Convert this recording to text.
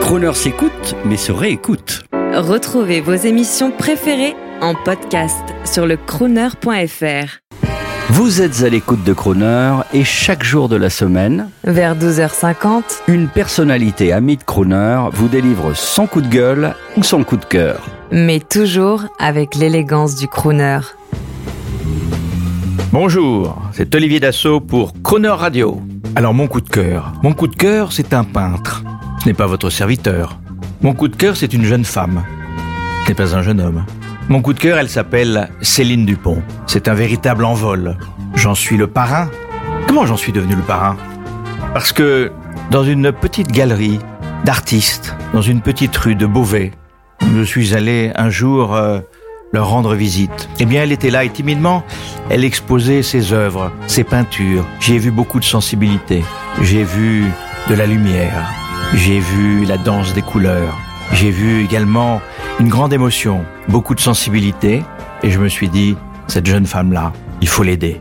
Croner s'écoute, mais se réécoute. Retrouvez vos émissions préférées en podcast sur le crooner.fr. Vous êtes à l'écoute de Croner et chaque jour de la semaine, Vers 12h50, une personnalité amie de Croner vous délivre son coup de gueule ou son coup de cœur. mais toujours avec l'élégance du crooner. Bonjour, c'est Olivier Dassault pour Croner Radio. Alors mon coup de cœur. Mon coup de cœur, c'est un peintre. Ce n'est pas votre serviteur. Mon coup de cœur, c'est une jeune femme. Ce n'est pas un jeune homme. Mon coup de cœur, elle s'appelle Céline Dupont. C'est un véritable envol. J'en suis le parrain. Comment j'en suis devenu le parrain? Parce que dans une petite galerie d'artistes, dans une petite rue de Beauvais, je suis allé un jour euh, leur rendre visite. Eh bien, elle était là et timidement, elle exposait ses œuvres, ses peintures. J'ai vu beaucoup de sensibilité. J'ai vu de la lumière. J'ai vu la danse des couleurs. J'ai vu également une grande émotion, beaucoup de sensibilité. Et je me suis dit, cette jeune femme-là, il faut l'aider.